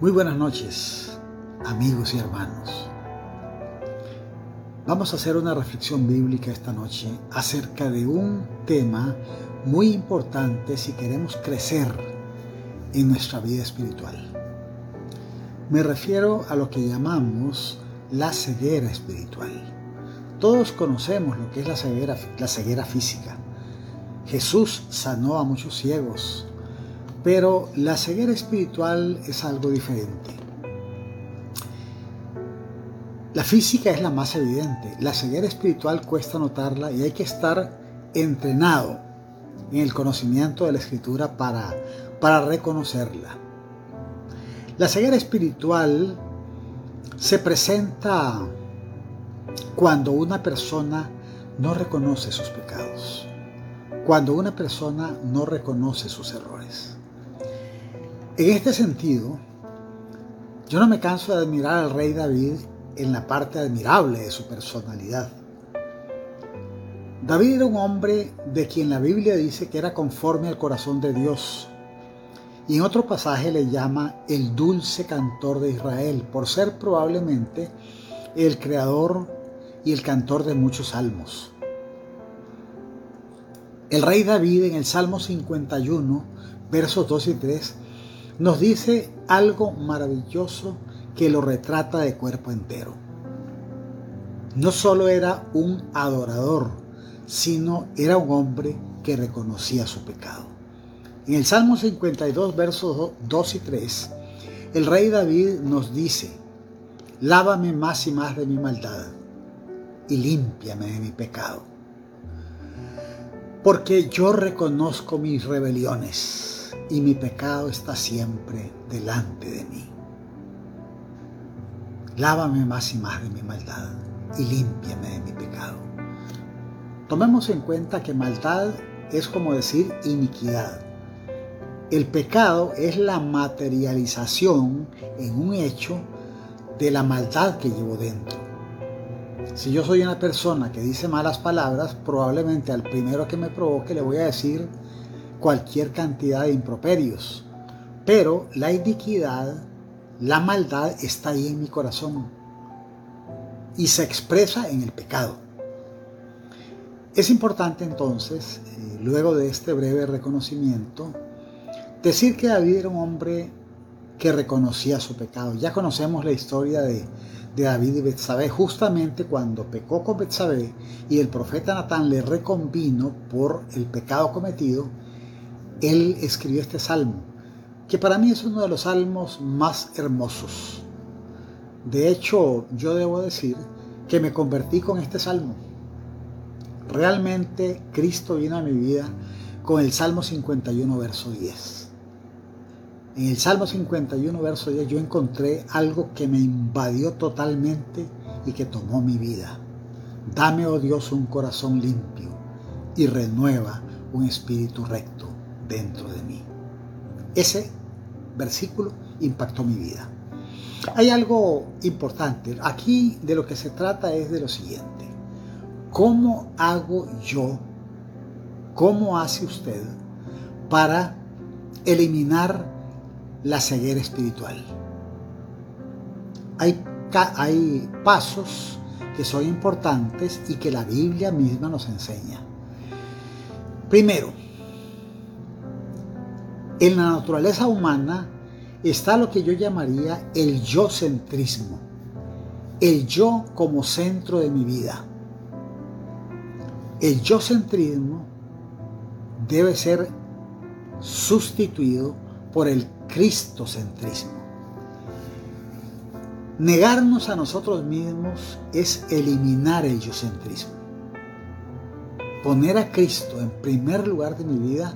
Muy buenas noches, amigos y hermanos. Vamos a hacer una reflexión bíblica esta noche acerca de un tema muy importante si queremos crecer en nuestra vida espiritual. Me refiero a lo que llamamos la ceguera espiritual. Todos conocemos lo que es la ceguera, la ceguera física. Jesús sanó a muchos ciegos, pero la ceguera espiritual es algo diferente. La física es la más evidente. La ceguera espiritual cuesta notarla y hay que estar entrenado en el conocimiento de la escritura para, para reconocerla. La ceguera espiritual se presenta cuando una persona no reconoce sus pecados, cuando una persona no reconoce sus errores. En este sentido, yo no me canso de admirar al rey David en la parte admirable de su personalidad. David era un hombre de quien la Biblia dice que era conforme al corazón de Dios. Y en otro pasaje le llama el dulce cantor de Israel, por ser probablemente el creador y el cantor de muchos salmos. El rey David en el Salmo 51, versos 2 y 3, nos dice algo maravilloso que lo retrata de cuerpo entero. No solo era un adorador, sino era un hombre que reconocía su pecado. En el Salmo 52, versos 2 y 3, el rey David nos dice, lávame más y más de mi maldad y límpiame de mi pecado. Porque yo reconozco mis rebeliones y mi pecado está siempre delante de mí. Lávame más y más de mi maldad y límpiame de mi pecado. Tomemos en cuenta que maldad es como decir iniquidad. El pecado es la materialización en un hecho de la maldad que llevo dentro. Si yo soy una persona que dice malas palabras, probablemente al primero que me provoque le voy a decir cualquier cantidad de improperios, pero la iniquidad, la maldad está ahí en mi corazón y se expresa en el pecado. Es importante entonces, eh, luego de este breve reconocimiento, decir que David era un hombre que reconocía su pecado. Ya conocemos la historia de, David y Betsabé, justamente cuando pecó con Betsabé y el profeta Natán le reconvino por el pecado cometido, él escribió este salmo, que para mí es uno de los salmos más hermosos. De hecho, yo debo decir que me convertí con este salmo. Realmente Cristo vino a mi vida con el Salmo 51, verso 10. En el Salmo 51, verso 10, yo encontré algo que me invadió totalmente y que tomó mi vida. Dame, oh Dios, un corazón limpio y renueva un espíritu recto dentro de mí. Ese versículo impactó mi vida. Hay algo importante. Aquí de lo que se trata es de lo siguiente. ¿Cómo hago yo, cómo hace usted para eliminar la ceguera espiritual? Hay, hay pasos que son importantes y que la Biblia misma nos enseña. Primero, en la naturaleza humana está lo que yo llamaría el yo centrismo, el yo como centro de mi vida. El yo centrismo debe ser sustituido por el cristocentrismo. Negarnos a nosotros mismos es eliminar el yo centrismo. Poner a Cristo en primer lugar de mi vida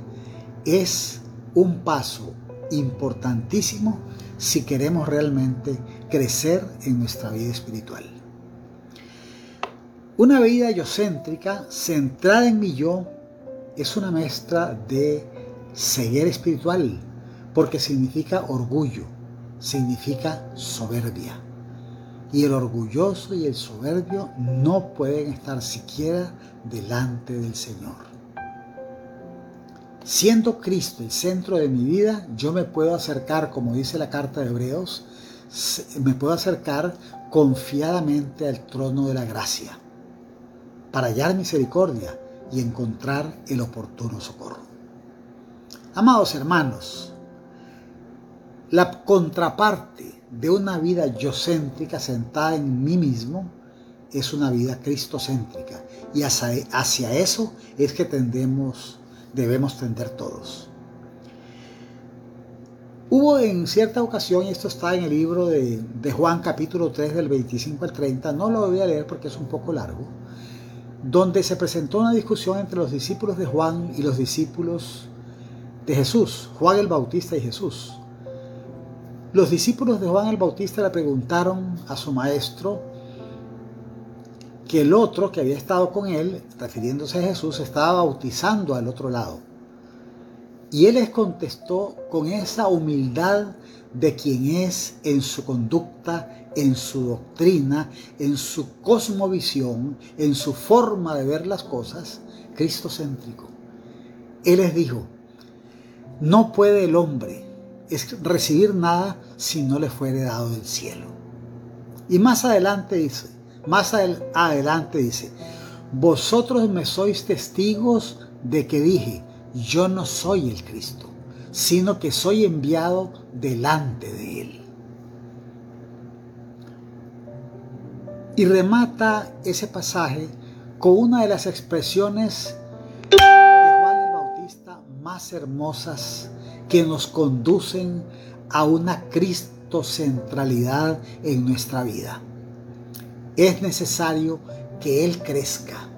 es un paso importantísimo si queremos realmente crecer en nuestra vida espiritual. Una vida yocéntrica centrada en mi yo es una mezcla de ceguera espiritual, porque significa orgullo, significa soberbia. Y el orgulloso y el soberbio no pueden estar siquiera delante del Señor. Siendo Cristo el centro de mi vida, yo me puedo acercar, como dice la carta de Hebreos, me puedo acercar confiadamente al trono de la gracia para hallar misericordia y encontrar el oportuno socorro. Amados hermanos, la contraparte de una vida yocéntrica sentada en mí mismo es una vida cristocéntrica y hacia, eso es que tendemos, debemos tender todos. Hubo en cierta ocasión, y esto está en el libro de, de, Juan capítulo 3 del 25 al 30, no lo voy a leer porque es un poco largo, donde se presentó una discusión entre los discípulos de Juan y los discípulos de Jesús, Juan el Bautista y Jesús. Los discípulos de Juan el Bautista le preguntaron a su maestro que el otro que había estado con él, refiriéndose a Jesús, estaba bautizando al otro lado. Y él les contestó con esa humildad de quien es en su conducta, en su doctrina, en su cosmovisión, en su forma de ver las cosas, cristocéntrico. Él les dijo, no puede el hombre recibir nada si no le fuere dado del cielo. Y más adelante dice, más adelante dice, vosotros me sois testigos de que dije, yo no soy el Cristo, sino que soy enviado delante de él. Y remata ese pasaje con una de las expresiones de Juan el Bautista más hermosas que nos conducen a una cristocentralidad en nuestra vida. Es necesario que Él crezca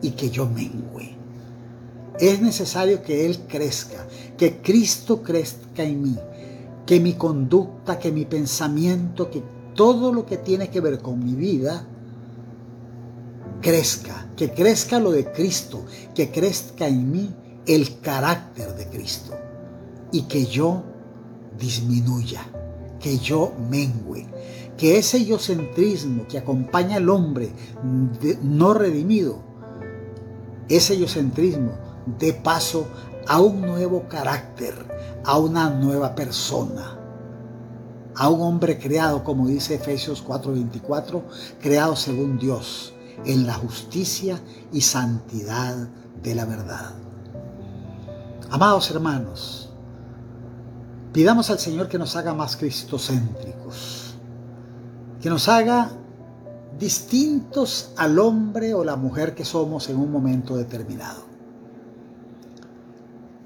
y que yo mengüe. Es necesario que Él crezca, que Cristo crezca en mí, que mi conducta, que mi pensamiento, que todo lo que tiene que ver con mi vida crezca, que crezca lo de Cristo, que crezca en mí el carácter de Cristo y que yo disminuya, que yo mengüe, que ese egocentrismo que acompaña al hombre no redimido, ese egocentrismo dé paso a un nuevo carácter, a una nueva persona, a un hombre creado, como dice Efesios 4:24, creado según Dios, en la justicia y santidad de la verdad. Amados hermanos, Pidamos al Señor que nos haga más cristocéntricos, que nos haga distintos al hombre o la mujer que somos en un momento determinado.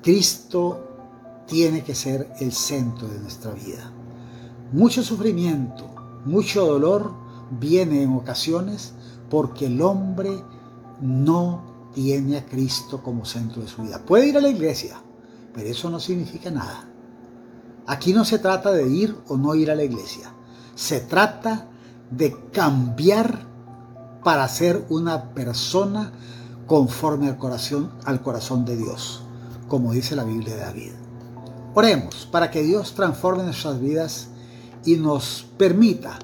Cristo tiene que ser el centro de nuestra vida. Mucho sufrimiento, mucho dolor viene en ocasiones porque el hombre no tiene a Cristo como centro de su vida. Puede ir a la iglesia, pero eso no significa nada. Aquí no se trata de ir o no ir a la iglesia. Se trata de cambiar para ser una persona conforme al corazón, al corazón de Dios, como dice la Biblia de David. Oremos para que Dios transforme nuestras vidas y nos permita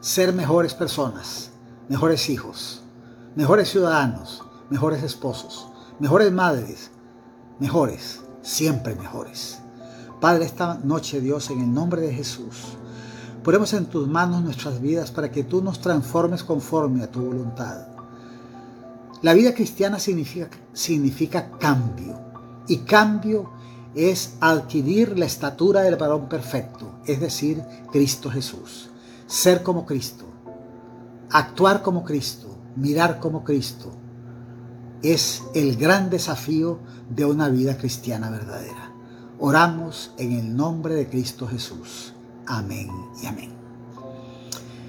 ser mejores personas, mejores hijos, mejores ciudadanos, mejores esposos, mejores madres, mejores, siempre mejores. Padre, esta noche, Dios, en el nombre de Jesús, ponemos en tus manos nuestras vidas para que tú nos transformes conforme a tu voluntad. La vida cristiana significa, significa cambio y cambio es adquirir la estatura del varón perfecto, es decir, Cristo Jesús. Ser como Cristo, actuar como Cristo, mirar como Cristo, es el gran desafío de una vida cristiana verdadera. Oramos en el nombre de Cristo Jesús. Amén y amén.